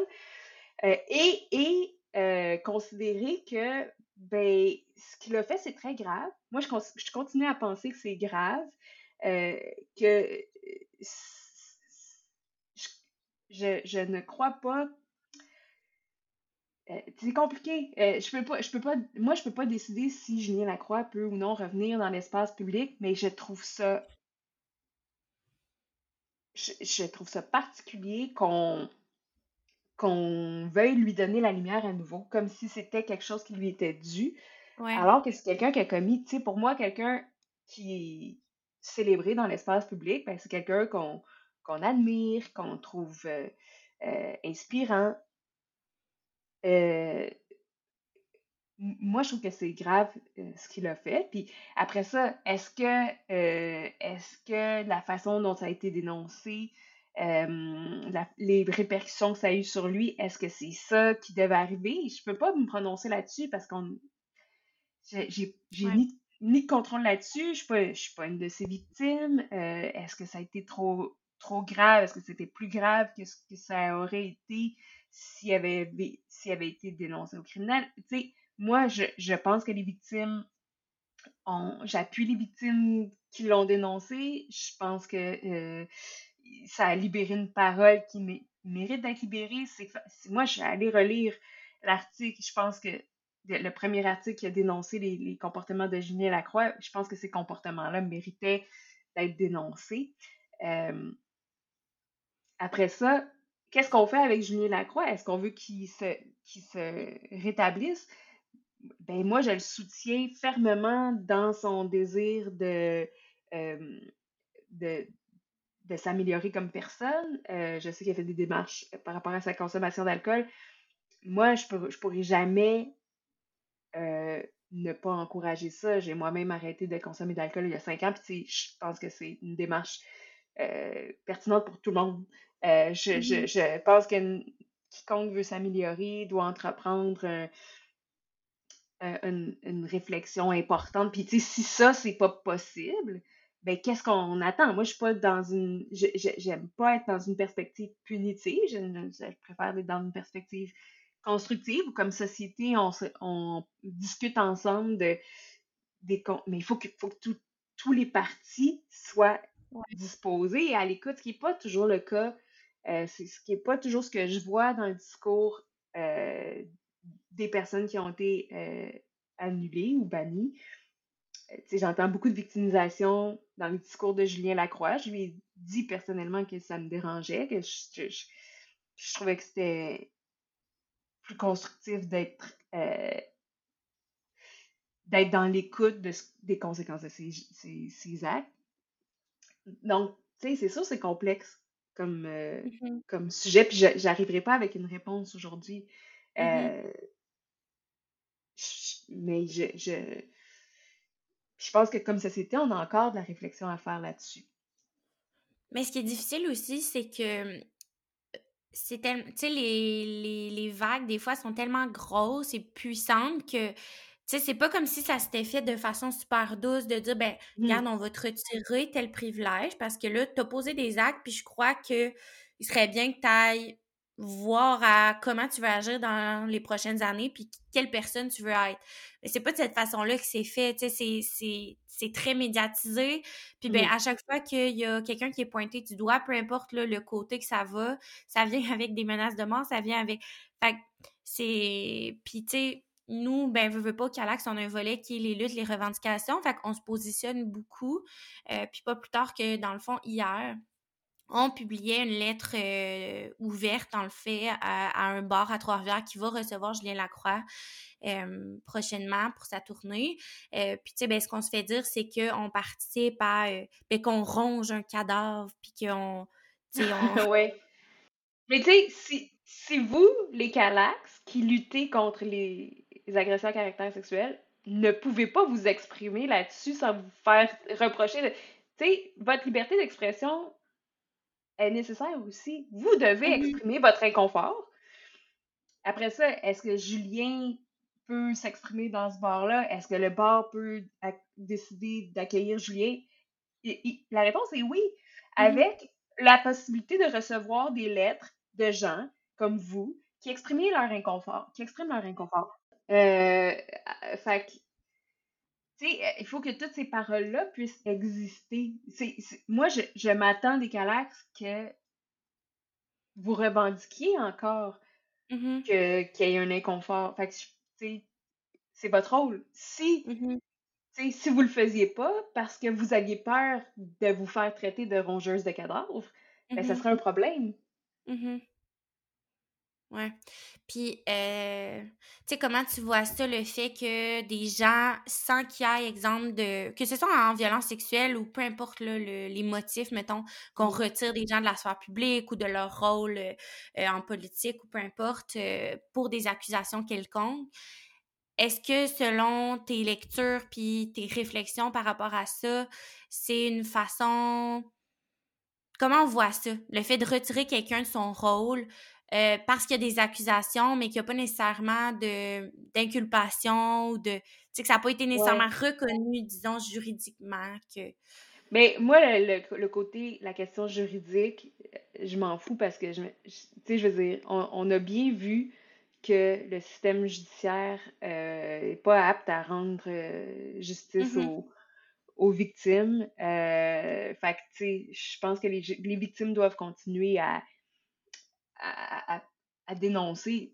euh, et, euh, considérer que ben, ce qu'il a fait, c'est très grave. Moi, je, continue à penser que c'est grave, euh, que je, ne crois pas c'est compliqué. je peux pas, je peux pas, moi, je peux pas décider si Julien Lacroix peut ou non revenir dans l'espace public, mais je trouve ça je, trouve ça particulier qu'on qu'on veuille lui donner la lumière à nouveau, comme si c'était quelque chose qui lui était dû. Alors que c'est quelqu'un qui a commis, tu sais, pour moi, quelqu'un qui est célébré dans l'espace public, ben, c'est quelqu'un qu'on qu'on admire, qu'on trouve euh, euh, inspirant. Euh, moi, je trouve que c'est grave euh, ce qu'il a fait. Puis après ça, est-ce que, euh, est-ce que la façon dont ça a été dénoncé, les répercussions que ça a eu sur lui, est-ce que c'est ça qui devait arriver? Je peux pas me prononcer là-dessus parce qu'on j'ai ni, ni de contrôle là-dessus. Je ne suis, pas une de ses victimes. est-ce que ça a été trop, trop grave? Est-ce que c'était plus grave que ce que ça aurait été? S'il avait, avait été dénoncé au criminel? Tu sais, moi, je, pense que les victimes ont. J'appuie les victimes qui l'ont dénoncé. Je pense que euh, ça a libéré une parole qui mérite d'être libérée. C'est, moi, je suis allée relire l'article. Je pense que le premier article qui a dénoncé les, comportements de Julien Lacroix, je pense que ces comportements-là méritaient d'être dénoncé. après ça, qu'est-ce qu'on fait avec Julien Lacroix? Est-ce qu'on veut qu'il se, se rétablisse? Ben moi, je le soutiens fermement dans son désir de, de, de s'améliorer comme personne. Euh, je sais qu'il a fait des démarches par rapport à sa consommation d'alcool. Moi, je ne pourrais jamais euh, ne pas encourager ça. J'ai moi-même arrêté de consommer d'alcool il y a cinq ans, puis je pense que c'est une démarche euh, pertinente pour tout le monde. Je, je, mm-hmm. je, pense que quiconque veut s'améliorer doit entreprendre une, une, réflexion importante. Puis, si ça, c'est pas possible, ben qu'est-ce qu'on attend? Moi, je suis pas dans une. J'aime pas être dans une perspective punitive. Je, préfère être dans une perspective constructive où, comme société, on, on discute ensemble de des Mais il faut que, faut que tous les partis soient disposés et à l'écoute, ce qui n'est pas toujours le cas. Euh, c'est ce qui n'est pas toujours ce que je vois dans le discours euh, des personnes qui ont été euh, annulées ou bannies j'entends beaucoup de victimisation dans le discours de Julien Lacroix. Je lui ai dit personnellement que ça me dérangeait, que je, trouvais que c'était plus constructif d'être d'être dans l'écoute des conséquences de ces, actes. Donc, tu sais, c'est sûr, c'est complexe comme, euh, mm-hmm. comme sujet, puis j'arriverai pas avec une réponse aujourd'hui. Mm-hmm. Euh, mais je, je pense que comme société, on a encore de la réflexion à faire là-dessus. Mais ce qui est difficile aussi, c'est que euh, c'est tu sais, les, les, vagues, des fois, sont tellement grosses et puissantes que, tu sais, c'est pas comme si ça s'était fait de façon super douce de dire, ben, mmh. regarde, on va te retirer tel privilège parce que là, t'as posé des actes, puis je crois que il serait bien que tu ailles voir à comment tu veux agir dans les prochaines années, puis quelle personne tu veux être. Mais c'est pas de cette façon-là que c'est fait, tu sais, c'est très médiatisé. Puis ben à chaque fois qu'il y a quelqu'un qui est pointé du doigt, peu importe le côté que ça va, ça vient avec des menaces de mort, ça vient avec... Fait c'est... Puis tu sais, nous, ben, veux, veux pas, Calax, on a un volet qui est les luttes, les revendications. Fait qu'on se positionne beaucoup. Euh, puis pas plus tard que, dans le fond, hier, on publiait une lettre euh, ouverte, en le fait, à, un bar à Trois-Rivières qui va recevoir Julien Lacroix euh, prochainement pour sa tournée. Puis, tu sais, ben, ce qu'on se fait dire, c'est qu'on participe à... Ben, qu'on ronge un cadavre, puis qu'on... On... oui. Mais tu sais, si, si vous, les Calax, qui luttez contre les, les agressions à caractère sexuel, ne pouvez pas vous exprimer là-dessus sans vous faire reprocher... Tu sais, votre liberté d'expression est nécessaire aussi. Vous devez mm-hmm. exprimer votre inconfort. Après ça, est-ce que Julien peut s'exprimer dans ce bar-là? Est-ce que le bar peut décider d'accueillir Julien? la réponse est oui, mm-hmm. avec la possibilité de recevoir des lettres de gens comme vous qui expriment leur inconfort, qui expriment leur inconfort. Euh, fait euh, il faut que toutes ces paroles-là puissent exister. moi, je, m'attends des Calax que vous revendiquiez encore mm-hmm. que, qu'il y ait un inconfort. Fait c'est votre rôle. Si, mm si vous le faisiez pas parce que vous aviez peur de vous faire traiter de rongeuse de cadavres, ben, ça mm-hmm. serait un problème. Ouais. Puis, euh, tu sais, comment tu vois ça, le fait que des gens, sans qu'il y ait exemple de. que ce soit en violence sexuelle ou peu importe les motifs, mettons, qu'on retire des gens de la sphère publique ou de leur rôle euh, en politique ou peu importe, euh, pour des accusations quelconques, est-ce que selon tes lectures puis tes réflexions par rapport à ça, c'est une façon. Comment on voit ça? Le fait de retirer quelqu'un de son rôle, euh, parce qu'il y a des accusations, mais qu'il n'y a pas nécessairement d'inculpation ou de. Tu sais, que ça n'a pas été nécessairement reconnu, disons, juridiquement. que... Mais moi, le, côté, la question juridique, je m'en fous parce que, je, tu sais, je veux dire, on, a bien vu que le système judiciaire n'est euh, pas apte à rendre euh, justice mm-hmm. aux, aux, victimes. fait que, tu sais, je pense que les, les victimes doivent continuer à à, dénoncer.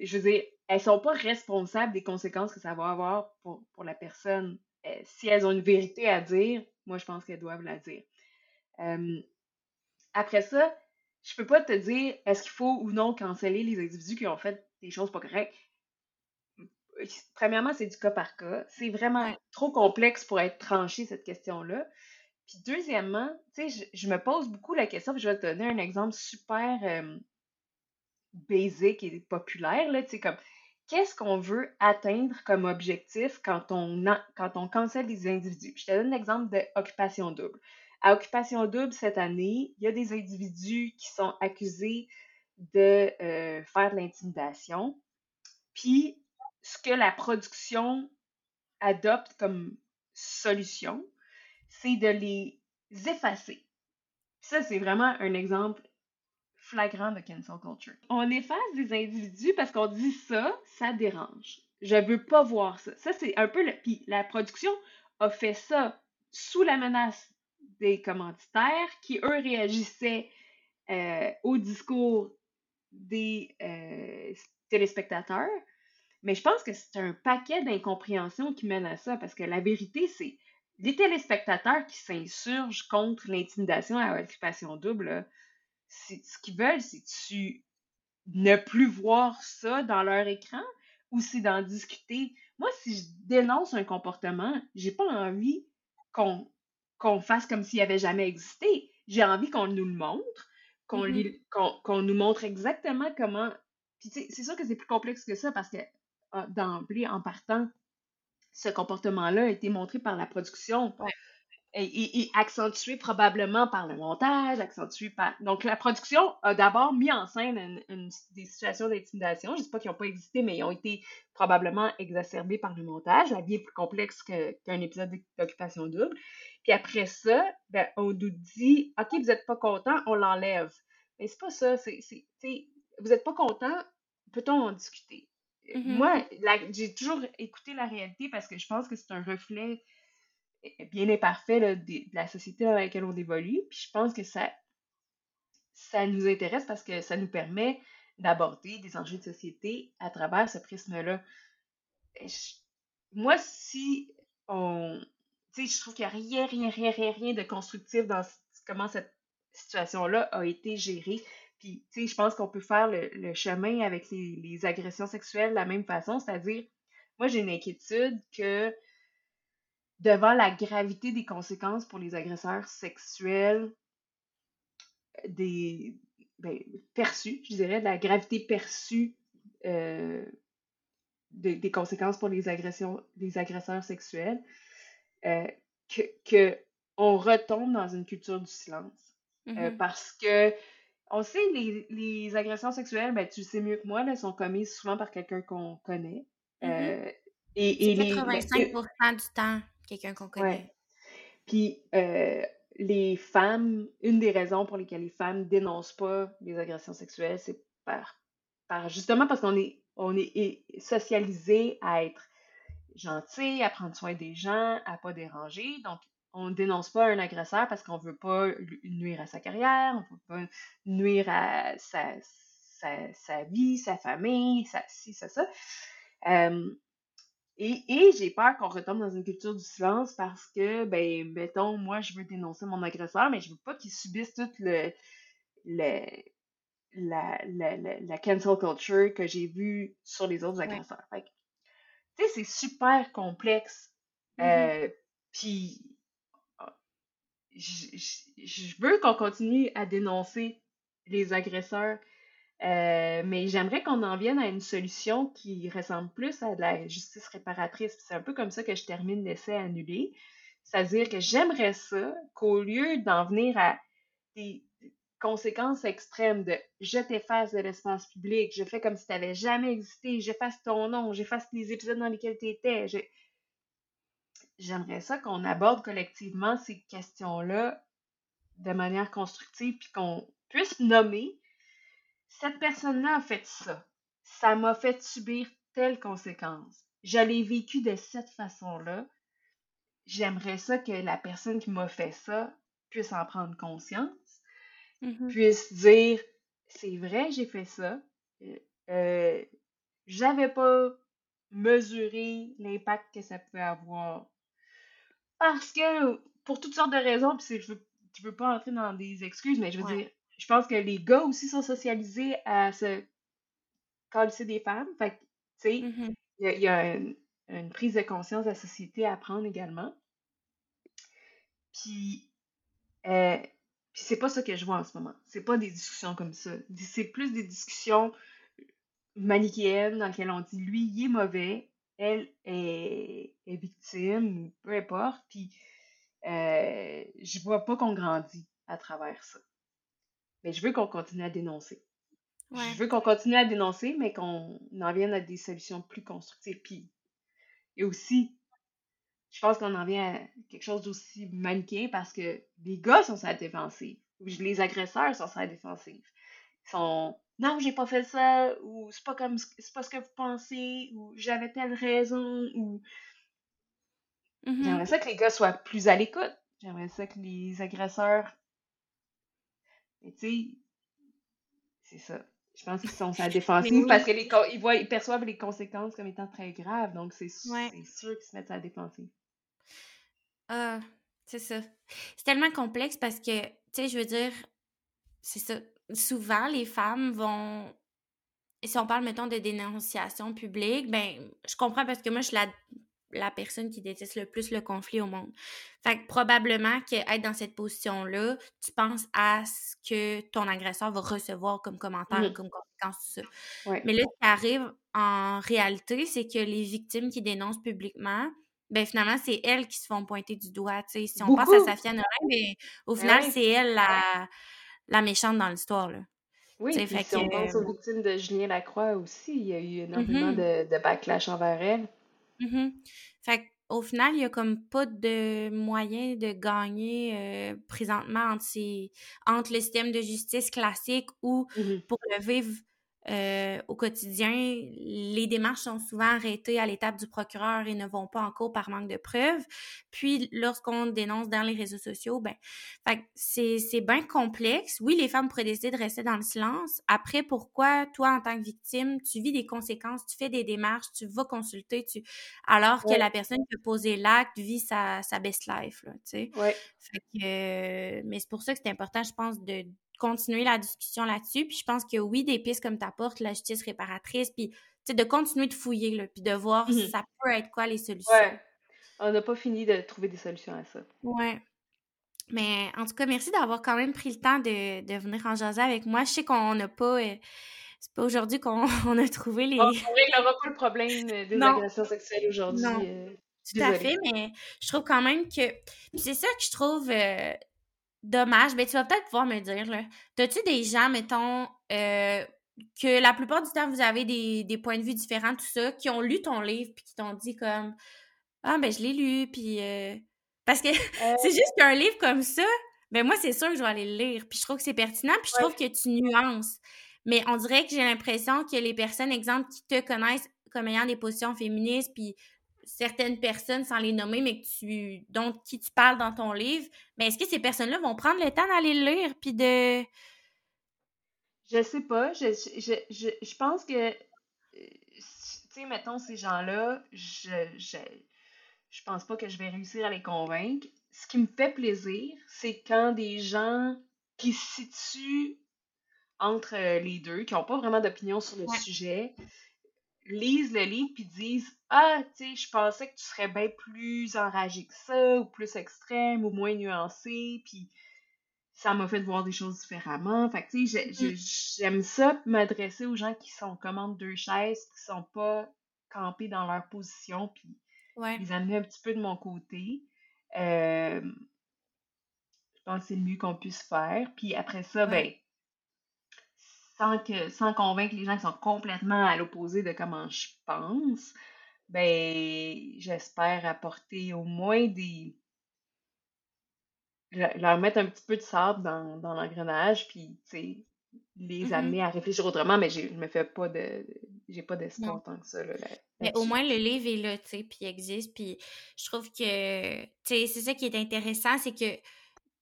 Je veux dire, elles sont pas responsables des conséquences que ça va avoir pour, pour la personne. Euh, si elles ont une vérité à dire, moi, je pense qu'elles doivent la dire. Euh, après ça, je peux pas te dire est-ce qu'il faut ou non canceller les individus qui ont fait des choses pas correctes. Premièrement, c'est du cas par cas. C'est vraiment trop complexe pour être tranché, cette question-là. Puis deuxièmement, tu sais, je, me pose beaucoup la question, puis je vais te donner un exemple super euh, basic et populaire, là, tu sais, comme qu'est-ce qu'on veut atteindre comme objectif quand on, quand on cancelle des individus? je te donne l'exemple d'occupation double. À Occupation Double, cette année, il y a des individus qui sont accusés de euh, faire de l'intimidation. Puis, ce que la production adopte comme solution, c'est de les effacer. Ça, c'est vraiment un exemple flagrant de cancel culture. On efface des individus parce qu'on dit ça, ça dérange. Je veux pas voir ça. Ça, c'est un peu le. Puis la production a fait ça sous la menace des commanditaires qui, eux, réagissaient euh, au discours des euh, téléspectateurs. Mais je pense que c'est un paquet d'incompréhensions qui mène à ça, parce que la vérité, c'est les téléspectateurs qui s'insurgent contre l'intimidation à l'occupation double, ce qu'ils veulent, c'est tu ne plus voir ça dans leur écran ou c'est d'en discuter. Moi, si je dénonce un comportement, j'ai pas envie qu'on qu'on fasse comme s'il avait jamais existé. J'ai envie qu'on nous le montre, qu'on mm-hmm. nous montre exactement comment. Puis c'est sûr que c'est plus complexe que ça parce que ah, d'emblée, en partant, ce comportement-là a été montré par la production et, accentué probablement par le montage, accentué par... Donc, la production a d'abord mis en scène des situations d'intimidation. Je ne sais pas qu'ils n'ont pas existé, mais ils ont été probablement exacerbés par le montage. La vie est plus complexe qu'un épisode d'occupation double. Puis après ça, ben, on nous dit, OK, vous n'êtes pas content, on l'enlève. Mais c'est pas ça. C'est, vous n'êtes pas content, peut-on en discuter? Mm-hmm. Moi, j'ai toujours écouté la réalité parce que je pense que c'est un reflet bien imparfait de, la société dans laquelle on évolue. Puis je pense que ça, ça nous intéresse parce que ça nous permet d'aborder des enjeux de société à travers ce prisme-là. Moi, si on. Tu sais, je trouve qu'il n'y a rien, rien, rien, rien, rien de constructif dans comment cette situation-là a été gérée. Puis, tu sais, je pense qu'on peut faire le, chemin avec les, les, agressions sexuelles de la même façon, c'est-à-dire, moi, j'ai une inquiétude que devant la gravité des conséquences pour les agresseurs sexuels, des ben, perçus, je dirais, de la gravité perçue euh, des conséquences pour les agressions, les agresseurs sexuels, euh, que, on retombe dans une culture du silence. Euh, mm-hmm. parce que on sait, les, les agressions sexuelles, ben, tu sais mieux que moi, elles sont commises souvent par quelqu'un qu'on connaît. Mm-hmm. et, et 85 ben, du temps quelqu'un qu'on connaît. Puis euh, les femmes, une des raisons pour lesquelles les femmes dénoncent pas les agressions sexuelles, c'est par, par justement parce qu'on est, on est socialisé à être gentil, à prendre soin des gens, à pas déranger. Donc, on ne dénonce pas un agresseur parce qu'on veut pas nuire à sa carrière, on veut pas nuire à sa, sa, vie, sa famille, sa, si, ça, ça. Euh, et, j'ai peur qu'on retombe dans une culture du silence parce que, ben, mettons, moi, je veux dénoncer mon agresseur, mais je veux pas qu'il subisse toute le, le la, la, la, cancel culture que j'ai vue sur les autres agresseurs. tu sais, c'est super complexe. Mm-hmm. Euh, puis, je veux qu'on continue à dénoncer les agresseurs euh, mais j'aimerais qu'on en vienne à une solution qui ressemble plus à de la justice réparatrice. C'est un peu comme ça que je termine l'essai annulé. C'est-à-dire que j'aimerais ça qu'au lieu d'en venir à des conséquences extrêmes de je t'efface de l'espace public, je fais comme si tu n'avais jamais existé, j'efface ton nom, j'efface les épisodes dans lesquels tu étais. J'aimerais ça qu'on aborde collectivement ces questions-là de manière constructive, puis qu'on puisse nommer cette personne-là a fait ça. Ça m'a fait subir telle conséquence. Je l'ai vécu de cette façon-là. J'aimerais ça que la personne qui m'a fait ça puisse en prendre conscience, mm-hmm. puisse dire c'est vrai, j'ai fait ça. Euh, euh, j'avais pas mesuré l'impact que ça pouvait avoir. Parce que pour toutes sortes de raisons, puis je veux, je veux pas entrer dans des excuses, mais je veux dire, je pense que les gars aussi sont socialisés à se calisser des femmes. Fait tu sais, mm-hmm. il y a, une, prise de conscience de la société à prendre également. Puis, euh, puis c'est pas ça que je vois en ce moment. C'est pas des discussions comme ça. C'est plus des discussions manichéennes dans lesquelles on dit lui, il est mauvais, elle est, victime, peu importe. Puis, euh, je vois pas qu'on grandit à travers ça. Mais je veux qu'on continue à dénoncer. Je veux qu'on continue à dénoncer, mais qu'on en vienne à des solutions plus constructives. Puis, et aussi, je pense qu'on en vient à quelque chose d'aussi manichéen parce que les gars sont sur la défensive. Les agresseurs sont sur la défensive. Ils sont non, j'ai pas fait ça, ou c'est pas comme c'est pas ce que vous pensez, ou j'avais telle raison, ou mm-hmm. j'aimerais ça que les gars soient plus à l'écoute. J'aimerais ça que les agresseurs. Mais tu sais, c'est ça. Je pense qu'ils sont sur la défensive parce qu'ils voient, ils perçoivent les conséquences comme étant très graves. Donc, c'est sûr qu'ils se mettent à la défensive. Ah, c'est ça. C'est tellement complexe parce que, tu sais, je veux dire, c'est ça. Souvent, les femmes vont. Si on parle, mettons, de dénonciation publique, ben, je comprends parce que moi, je suis la, la personne qui déteste le plus le conflit au monde. Fait que probablement qu'être dans cette position-là, tu penses à ce que ton agresseur va recevoir comme commentaire, comme conséquence, tout ça. Mais là, ce qui arrive en réalité, c'est que les victimes qui dénoncent publiquement, ben finalement, c'est elles qui se font pointer du doigt. Si on pense à Safia Nolin, mais au ben final, c'est elle la, la, méchante dans l'histoire. Oui, puis si on pense aux victimes de Julien Lacroix aussi, il y a eu énormément mm-hmm. de, de, backlash envers elle. Mm-hmm. Fait au final, il n'y a comme pas de moyen de gagner euh, présentement entre, entre le système de justice classique ou mm-hmm. pour le vivre euh, au quotidien, les démarches sont souvent arrêtées à l'étape du procureur et ne vont pas en cours par manque de preuves. Puis, lorsqu'on dénonce dans les réseaux sociaux, ben, c'est, c'est bien complexe. Oui, les femmes pourraient décider de rester dans le silence. Après, pourquoi toi, en tant que victime, tu vis des conséquences, tu fais des démarches, tu vas consulter, tu... alors que la personne qui a posé l'acte vit sa, sa best life, tu sais? Fait que, euh, mais c'est pour ça que c'est important, je pense, de continuer la discussion là-dessus. Puis je pense que oui, des pistes comme t'apportes, la justice réparatrice, puis de continuer de fouiller, là, puis de voir si mhm. ça peut être quoi les solutions. Ouais. On n'a pas fini de trouver des solutions à ça. Ouais. Mais en tout cas, merci d'avoir quand même pris le temps de, de venir en jaser avec moi. Je sais qu'on n'a pas. Euh, c'est pas aujourd'hui qu'on a trouvé les. On réglera pas le problème des agressions sexuelles aujourd'hui. Non. Euh, tout à fait, mais je trouve quand même que. c'est ça que je trouve. Euh, dommage, ben tu vas peut-être pouvoir me dire, là. T'as-tu des gens, mettons, euh, que la plupart du temps, vous avez des, des, points de vue différents, tout ça, qui ont lu ton livre, puis qui t'ont dit comme Ah, ben je l'ai lu, puis. Euh, parce que euh. c'est juste qu'un livre comme ça, ben moi, c'est sûr que je vais aller le lire, puis je trouve que c'est pertinent, puis je trouve que tu nuances. Mais on dirait que j'ai l'impression que les personnes, exemple, qui te connaissent comme ayant des positions féministes, puis certaines personnes, sans les nommer, mais que tu, dont qui tu parles dans ton livre, mais est-ce que ces personnes-là vont prendre le temps d'aller le lire puis de. Je sais pas. Je, je, pense que, tu sais, mettons, ces gens-là, je, je, je pense pas que je vais réussir à les convaincre. Ce qui me fait plaisir, c'est quand des gens qui se situent entre les deux, qui n'ont pas vraiment d'opinion sur le sujet, lisent le livre puis disent Ah, tu sais, je pensais que tu serais bien plus enragé que ça, ou plus extrême, ou moins nuancé, puis ça m'a fait voir des choses différemment. Fait que, tu sais, mm. j'aime ça m'adresser aux gens qui sont comme deux chaises, qui sont pas campés dans leur position, puis les amener un petit peu de mon côté. Euh, je pense que c'est le mieux qu'on puisse faire. Puis après ça, ben, sans, que, sans convaincre les gens qui sont complètement à l'opposé de comment je pense, ben, j'espère apporter au moins des. leur mettre un petit peu de sable dans, dans l'engrenage, puis, tu sais, les mm-hmm. amener à réfléchir autrement, mais je me fais pas de. J'ai pas d'espoir tant que ça, là. mais au moins, le livre est là, tu sais, puis il existe, puis je trouve que, tu sais, c'est ça qui est intéressant, c'est que, tu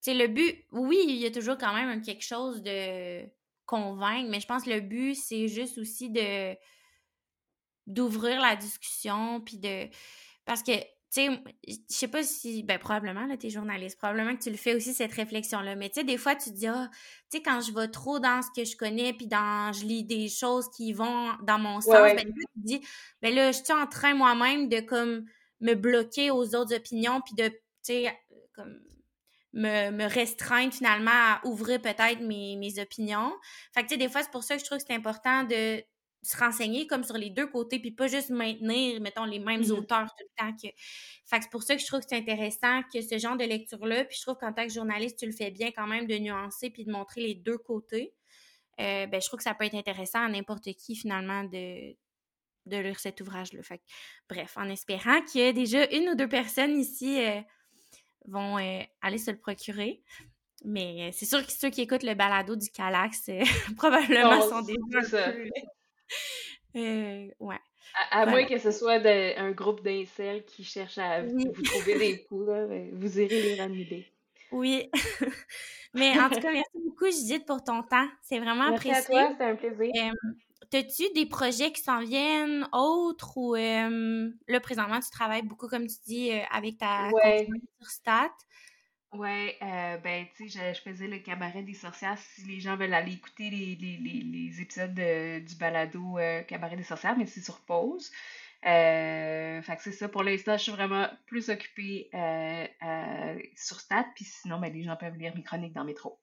sais, le but, oui, il y a toujours quand même quelque chose de convaincre, mais je pense que le but, c'est juste aussi de d'ouvrir la discussion, puis de... Parce que, tu sais, je sais pas si, ben probablement, là, t'es journaliste, probablement que tu le fais aussi, cette réflexion-là, mais tu sais, des fois, tu te dis, ah, tu sais, quand je vais trop dans ce que je connais, puis dans, je lis des choses qui vont dans mon sens, ben là, tu te dis, ben là, je suis en train moi-même de, comme, me bloquer aux autres opinions, puis de, tu sais, comme, me, me, restreindre finalement à ouvrir peut-être mes, mes opinions. Fait que, tu sais, des fois, c'est pour ça que je trouve que c'est important de se renseigner comme sur les deux côtés, puis pas juste maintenir, mettons, les mêmes mmh auteurs tout le temps. Que... Fait que c'est pour ça que je trouve que c'est intéressant que ce genre de lecture-là, puis je trouve qu'en tant que journaliste, tu le fais bien quand même de nuancer puis de montrer les deux côtés. Euh, ben, je trouve que ça peut être intéressant à n'importe qui, finalement, de, de lire cet ouvrage-là. Fait que, bref, en espérant qu'il y ait déjà une ou deux personnes ici euh, vont euh, aller se le procurer. Mais c'est sûr que ceux qui écoutent le balado du Calax, probablement sont déjà euh, ouais. À, moins que ce soit un groupe d'incels qui cherche à vous trouver des coups, ben, vous irez les ramener. Oui. Mais en tout cas, merci beaucoup, Judith, pour ton temps. C'est vraiment merci apprécié. Merci à toi, c'était un plaisir. Euh, T'as-tu des projets qui s'en viennent autres ou euh, là, présentement, tu travailles beaucoup, comme tu dis, euh, avec ta ouais. sur Stat? Ouais, euh, ben, tu sais, je, faisais le cabaret des sorcières. Si les gens veulent aller écouter les, les, les, les épisodes du balado euh, Cabaret des sorcières, mais c'est sur pause. Fait que c'est ça. Pour l'instant, je suis vraiment plus occupée sur Stat. Puis sinon, ben, les gens peuvent lire mes chroniques dans Métro.